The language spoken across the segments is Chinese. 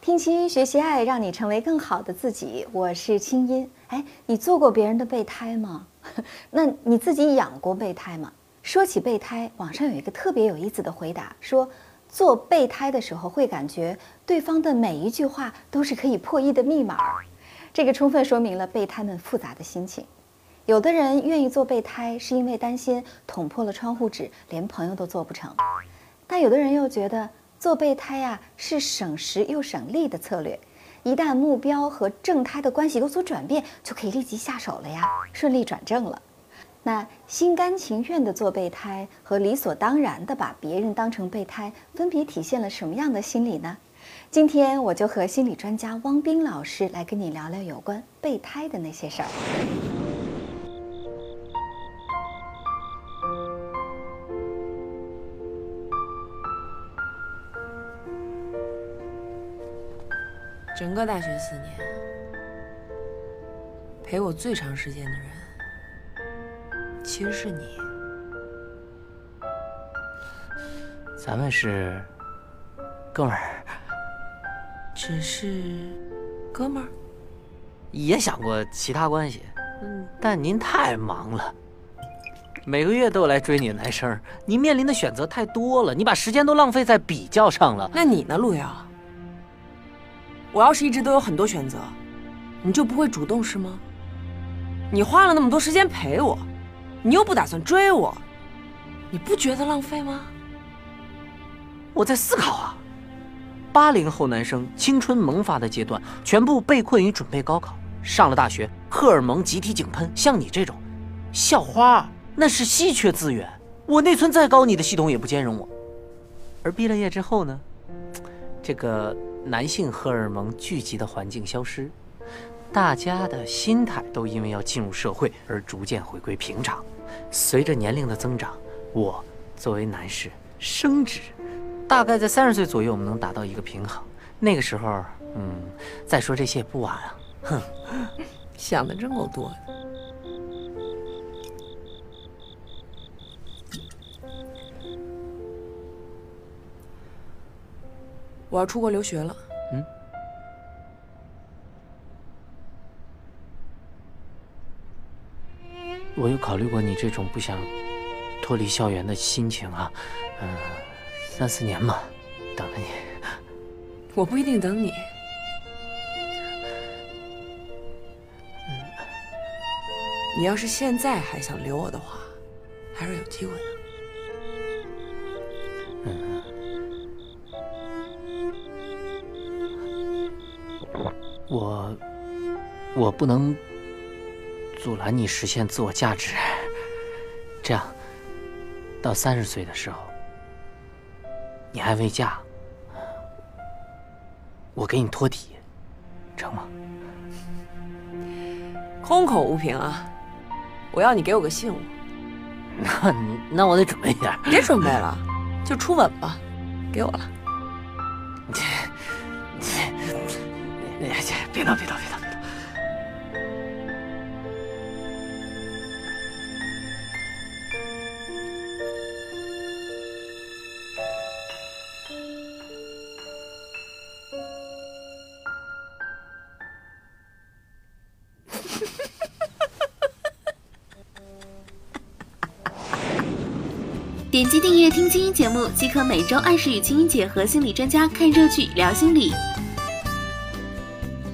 听清音学习爱，让你成为更好的自己。我是清音。哎，你做过别人的备胎吗？那你自己养过备胎吗？说起备胎，网上有一个特别有意思的回答，说做备胎的时候会感觉对方的每一句话都是可以破译的密码。这个充分说明了备胎们复杂的心情。有的人愿意做备胎，是因为担心捅破了窗户纸，连朋友都做不成；但有的人又觉得。做备胎呀，是省时又省力的策略。一旦目标和正胎的关系有所转变，就可以立即下手了呀，顺利转正了。那心甘情愿的做备胎和理所当然的把别人当成备胎，分别体现了什么样的心理呢？今天我就和心理专家汪斌老师来跟你聊聊有关备胎的那些事儿。整个大学四年，陪我最长时间的人，其实是你。咱们是哥们儿，只是哥们儿，也想过其他关系，嗯，但您太忙了，每个月都有来追你的男生，您面临的选择太多了，你把时间都浪费在比较上了。那你呢，陆瑶？我要是一直都有很多选择，你就不会主动是吗？你花了那么多时间陪我，你又不打算追我，你不觉得浪费吗？我在思考啊。八零后男生青春萌发的阶段，全部被困于准备高考，上了大学，荷尔蒙集体井喷。像你这种校花，那是稀缺资源。我内存再高，你的系统也不兼容我。而毕了业之后呢？这个。男性荷尔蒙聚集的环境消失，大家的心态都因为要进入社会而逐渐回归平常。随着年龄的增长，我作为男士升职，大概在三十岁左右，我们能达到一个平衡。那个时候，嗯，再说这些也不晚啊。哼，想的真够多的。我要出国留学了。嗯，我有考虑过你这种不想脱离校园的心情啊。嗯，三四年嘛，等着你。我不一定等你。你要是现在还想留我的话，还是有机会的。我，我不能阻拦你实现自我价值。这样，到三十岁的时候，你还未嫁，我给你托底，成吗？空口无凭啊！我要你给我个信物。那那我得准备点。别准备了，就初吻吧，给我了。哎呀，姐，别，别闹，别闹，别闹！清音节目，即可每周按时与清音姐和心理专家看热剧、聊心理。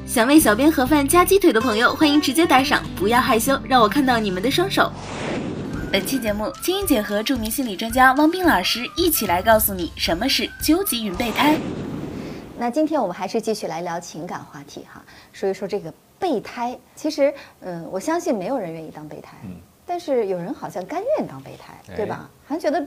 想为小编盒饭加鸡腿的朋友，欢迎直接打赏，不要害羞，让我看到你们的双手。本期节目，清音姐和著名心理专家汪斌老师一起来告诉你什么是究极云备胎。那今天我们还是继续来聊情感话题哈，说一说这个备胎。其实，嗯，我相信没有人愿意当备胎，嗯，但是有人好像甘愿当备胎，对吧？好像觉得。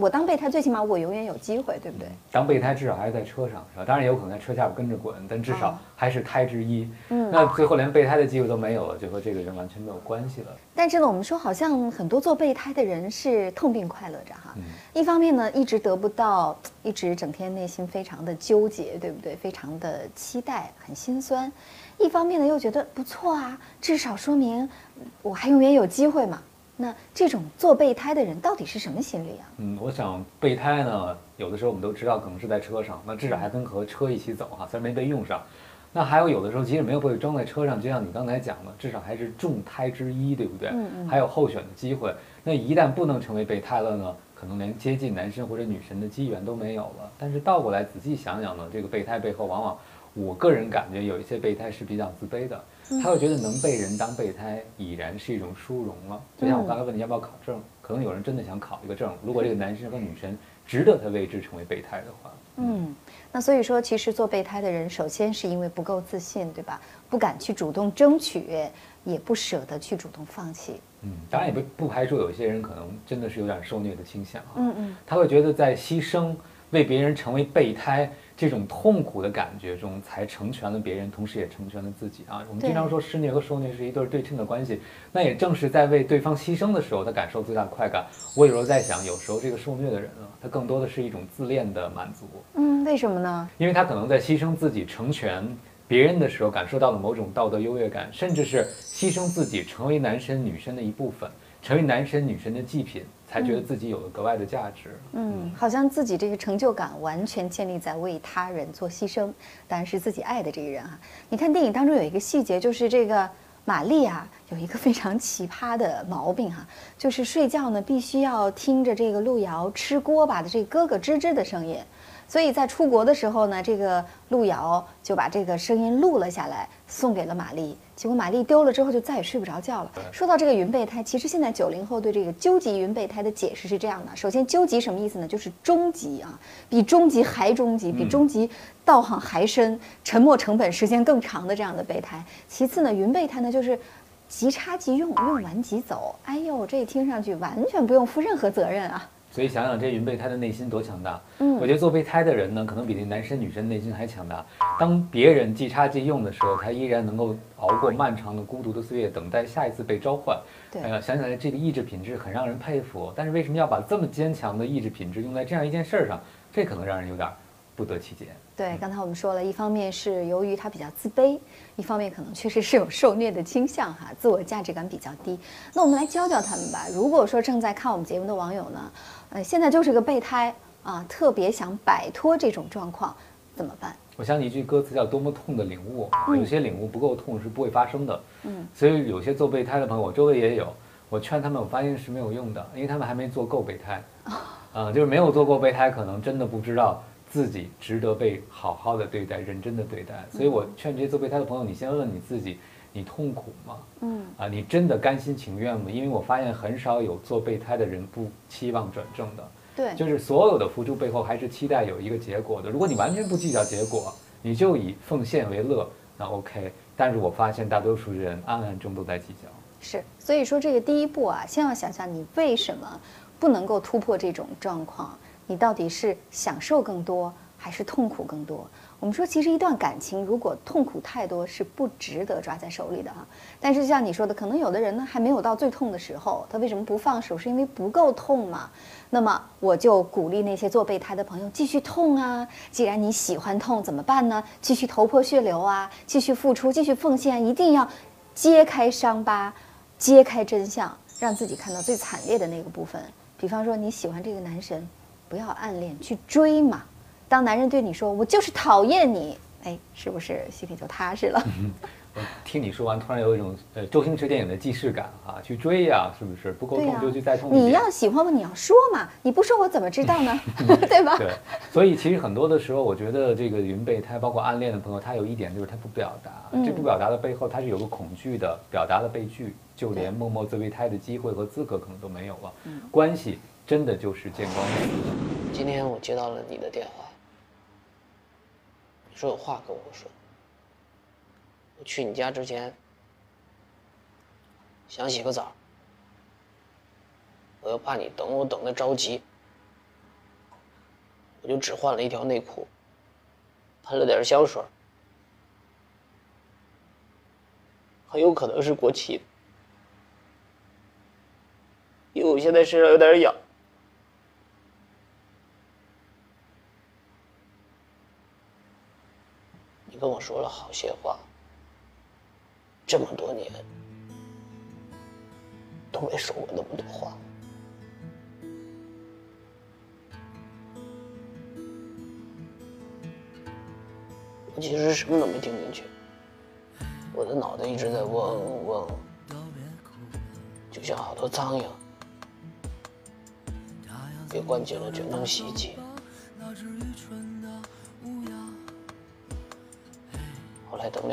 我当备胎，最起码我永远有机会，对不对？当备胎至少还是在车上，是吧？当然也有可能在车下边跟着滚，但至少还是胎之一。嗯，那最后连备胎的机会都没有了，就和这个人完全没有关系了。但是呢，我们说好像很多做备胎的人是痛并快乐着哈。一方面呢，一直得不到，一直整天内心非常的纠结，对不对？非常的期待，很心酸。一方面呢又觉得不错啊，至少说明我还永远有机会嘛。那这种做备胎的人到底是什么心理啊？嗯，我想备胎呢，有的时候我们都知道可能是在车上，那至少还跟和车一起走哈，虽然没被用上。那还有有的时候即使没有被装在车上，就像你刚才讲的，至少还是众胎之一，对不对？嗯嗯还有候选的机会。那一旦不能成为备胎了呢，可能连接近男神或者女神的机缘都没有了。但是倒过来仔细想想呢，这个备胎背后往往，我个人感觉有一些备胎是比较自卑的，他会觉得能被人当备胎已然是一种殊荣了。就像我刚才问你要不要考证，可能有人真的想考一个证，如果这个男生和女生值得他为之成为备胎的话，嗯，那所以说，其实做备胎的人，首先是因为不够自信，对吧？不敢去主动争取，也不舍得去主动放弃。嗯，当然也不不排除有一些人可能真的是有点受虐的倾向啊。嗯嗯，他会觉得在牺牲为别人成为备胎这种痛苦的感觉中，才成全了别人，同时也成全了自己啊。我们经常说施虐和受虐是一对对称的关系，那也正是在为对方牺牲的时候，他感受最大的快感。我有时候在想，有时候这个受虐的人啊，他更多的是一种自恋的满足，嗯，为什么呢？因为他可能在牺牲自己成全别人的时候，感受到了某种道德优越感，甚至是牺牲自己成为男神女神的一部分，成为男神女神的祭品，才觉得自己有了格外的价值。嗯，好像自己这个成就感完全建立在为他人做牺牲，当然是自己爱的这个人哈、你看电影当中有一个细节，就是这个玛丽啊，有一个非常奇葩的毛病哈、就是睡觉呢必须要听着这个路遥吃锅巴的这个咯咯吱吱的声音。所以在出国的时候呢，这个路遥就把这个声音录了下来，送给了玛丽。结果玛丽丢了之后，就再也睡不着觉了。说到这个云备胎，其实现在九零后对这个究极云备胎的解释是这样的：首先，究极什么意思呢？就是终极啊，比终极还终极，比终极道行还深，沉没成本时间更长的这样的备胎。其次呢，云备胎呢就是。即插即用，用完即走。哎呦，这听上去完全不用负任何责任啊！所以想想这云备胎的内心多强大。嗯我觉得做备胎的人呢，可能比那男生女生内心还强大。当别人即插即用的时候，他依然能够熬过漫长的孤独的岁月，等待下一次被召唤。对哎呀，想起来这个意志品质很让人佩服。但是为什么要把这么坚强的意志品质用在这样一件事儿上？这可能让人有点不得其解。对，刚才我们说了一方面是由于他比较自卑，一方面可能确实是有受虐的倾向哈，自我价值感比较低。那我们来教教他们吧。如果说正在看我们节目的网友呢，呃，现在就是个备胎啊，特别想摆脱这种状况，怎么办？我想起一句歌词叫“多么痛的领悟”，有些领悟不够痛是不会发生的。嗯，所以有些做备胎的朋友，我周围也有，我劝他们，我发现是没有用的，因为他们还没做够备胎。啊、就是没有做过备胎，可能真的不知道自己值得被好好的对待、认真的对待。所以我劝这些做备胎的朋友，你先问问你自己，你痛苦吗？嗯啊，你真的甘心情愿吗？因为我发现很少有做备胎的人不期望转正的。对，就是所有的付出背后还是期待有一个结果的。如果你完全不计较结果，你就以奉献为乐，那 OK。但是我发现大多数人暗暗中都在计较。是，所以说这个第一步啊，先要想想你为什么不能够突破这种状况，你到底是享受更多还是痛苦更多？我们说，其实一段感情如果痛苦太多，是不值得抓在手里的哈。但是像你说的，可能有的人呢还没有到最痛的时候，他为什么不放手？是因为不够痛嘛？那么我就鼓励那些做备胎的朋友继续痛啊！既然你喜欢痛，怎么办呢？继续头破血流啊，继续付出，继续奉献，一定要揭开伤疤，揭开真相，让自己看到最惨烈的那个部分。比方说你喜欢这个男神，不要暗恋，去追嘛。当男人对你说“我就是讨厌你”，哎，是不是心里就踏实了？我听你说完，突然有一种呃周星驰电影的既视感啊，去追呀、是不是？不够对呀、痛就去再痛一点。你要喜欢我，你要说嘛，你不说我怎么知道呢？对吧？对，所以其实很多的时候，我觉得这个云备胎，包括暗恋的朋友，他有一点就是他不表达，嗯这不表达的背后，他是有个恐惧的表达的被拒，就连默默自备胎的机会和资格可能都没有了。嗯关系真的就是见光死。今天我接到了你的电话，说有话跟我说。我去你家之前，想洗个澡，我又怕你等我等的着急，我就只换了一条内裤，喷了点香水，很有可能是过期的，因为我现在身上有点痒。你跟我说了好些话，这么多年都没说过那么多话。我其实什么都没听进去，我的脑袋一直在嗡嗡，就像好多苍蝇被关进了卷筒洗衣机。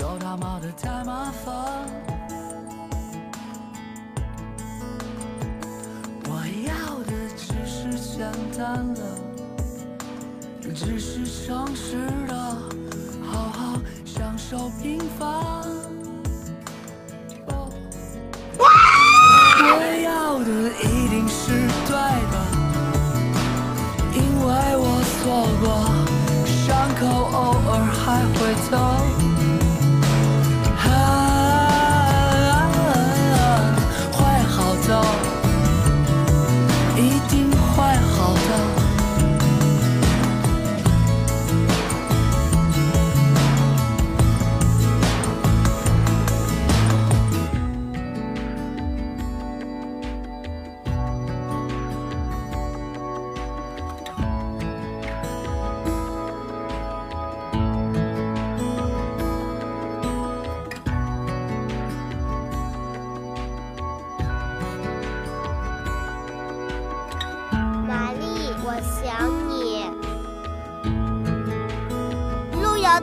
都他妈的太麻烦。我要的只是简单的，只是诚实的，好好享受平凡。我要的一定是对的，因为我错过。伤口偶尔还会疼。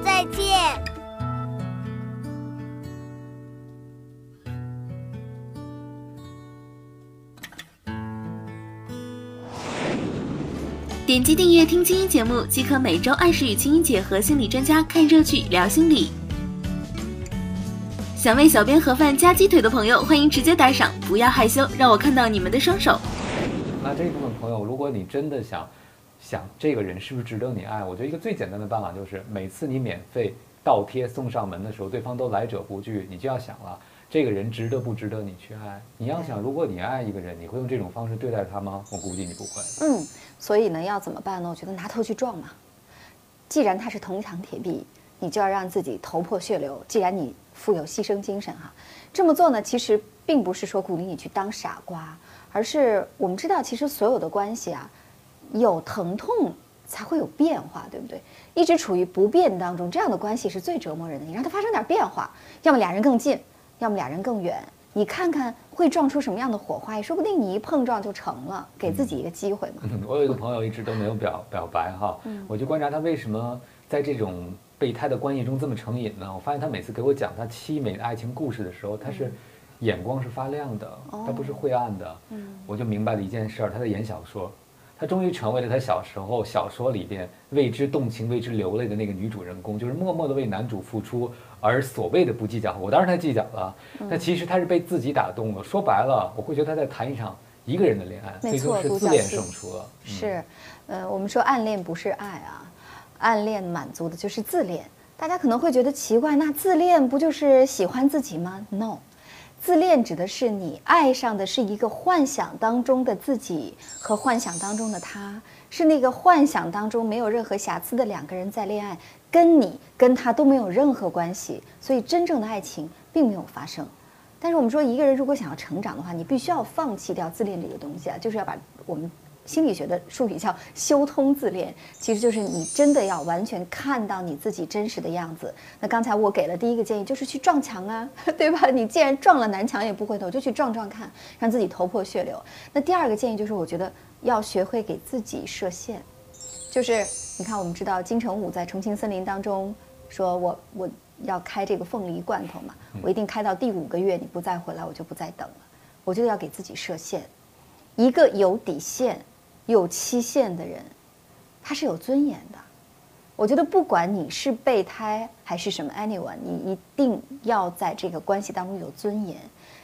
再见。点击订阅听青音节目，即可每周按时与青音姐和心理专家看热剧、聊心理。想为小编盒饭加鸡腿的朋友，欢迎直接打赏，不要害羞，让我看到你们的双手。那这部分朋友，如果你真的想。想这个人是不是值得你爱？我觉得一个最简单的办法就是，每次你免费倒贴送上门的时候，对方都来者不拒，你就要想了，这个人值得不值得你去爱？你要想，如果你爱一个人，你会用这种方式对待他吗？我估计你不会。嗯，所以呢，要怎么办呢？我觉得拿头去撞嘛。既然他是铜墙铁壁，你就要让自己头破血流。既然你富有牺牲精神哈，这么做呢，其实并不是说鼓励你去当傻瓜，而是我们知道，其实所有的关系啊。有疼痛才会有变化，对不对？一直处于不变当中，这样的关系是最折磨人的。你让它发生点变化，要么俩人更近，要么俩人更远。你看看会撞出什么样的火花？也说不定你一碰撞就成了。给自己一个机会嘛。我有一个朋友一直都没有表表白哈，我就观察他为什么在这种备胎的关系中这么成瘾呢？我发现他每次给我讲他凄美的爱情故事的时候，他是眼光是发亮的，他不是晦暗的。嗯，我就明白了一件事儿，他在演小说。她终于成为了她小时候小说里边为之动情、为之流泪的那个女主人公，就是默默的为男主付出，而所谓的不计较。我当然她计较了，但其实她是被自己打动了。说白了，我会觉得她在谈一场一个人的恋爱，最终，是自恋胜出了。是，呃，我们说暗恋不是爱啊，暗恋满足的就是自恋。大家可能会觉得奇怪，那自恋不就是喜欢自己吗？No。自恋指的是你爱上的是一个幻想当中的自己和幻想当中的他，是那个幻想当中没有任何瑕疵的两个人在恋爱，跟你跟他都没有任何关系，所以真正的爱情并没有发生。但是我们说，一个人如果想要成长的话，你必须要放弃掉自恋这个东西啊，就是要把我们。心理学的术语叫修通自恋，其实就是你真的要完全看到你自己真实的样子。那刚才我给了第一个建议，就是去撞墙啊，对吧？你既然撞了南墙也不回头，就去撞撞看，让自己头破血流。那第二个建议就是，我觉得要学会给自己设限，就是你看，我们知道金城武在《重庆森林》当中说，我我要开这个凤梨罐头嘛，我一定开到第五个月，你不再回来，我就不再等了。我就要给自己设限，一个有底线。有期限的人，他是有尊严的。我觉得不管你是备胎还是什么 anyone，你一定要在这个关系当中有尊严，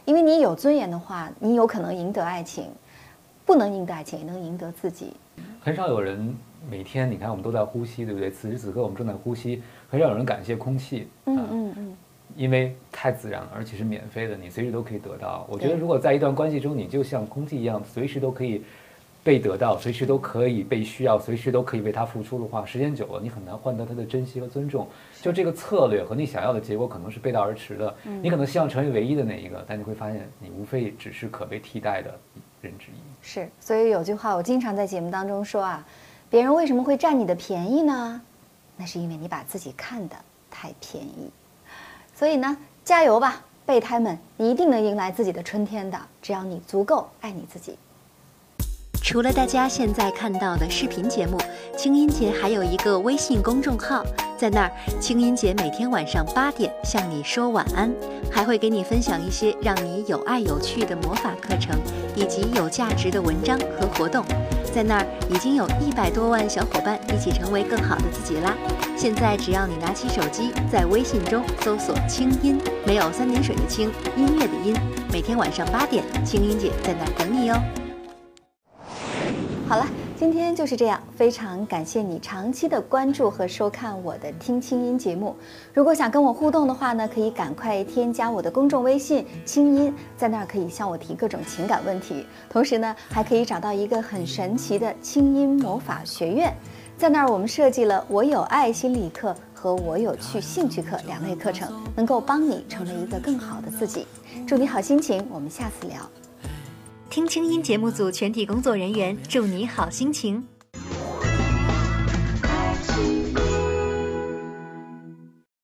因为你有尊严的话，你有可能赢得爱情，不能赢得爱情也能赢得自己。很少有人每天，你看我们都在呼吸，对不对？此时此刻我们正在呼吸，很少有人感谢空气，嗯啊嗯嗯，因为太自然了，而且是免费的，你随时都可以得到。我觉得如果在一段关系中，你就像空气一样，随时都可以被得到，随时都可以被需要，随时都可以为他付出的话，时间久了，你很难换得他的珍惜和尊重。就这个策略和你想要的结果可能是背道而驰的。嗯你可能希望成为唯一的那一个，但你会发现，你无非只是可被替代的人之一。是。所以有句话我经常在节目当中说啊，别人为什么会占你的便宜呢？那是因为你把自己看得太便宜。所以呢，加油吧，备胎们，你一定能迎来自己的春天的，只要你足够爱你自己。除了大家现在看到的视频节目，清音姐还有一个微信公众号，在那儿，清音姐每天晚上八点向你说晚安，还会给你分享一些让你有爱有趣的魔法课程，以及有价值的文章和活动。在那儿已经有一百多万小伙伴一起成为更好的自己啦！现在只要你拿起手机，在微信中搜索“清音”，没有三点水的清，音乐的音。每天晚上八点，清音姐在那儿等你哦。好了，今天就是这样，非常感谢你长期的关注和收看我的听清音节目。如果想跟我互动的话呢，可以赶快添加我的公众微信“清音”，在那儿可以向我提各种情感问题，同时呢，还可以找到一个很神奇的清音魔法学院，在那儿我们设计了“我有爱心理课”和“我有趣兴趣课”两类课程，能够帮你成为一个更好的自己。祝你好心情，我们下次聊。听清音节目组全体工作人员祝你好心情。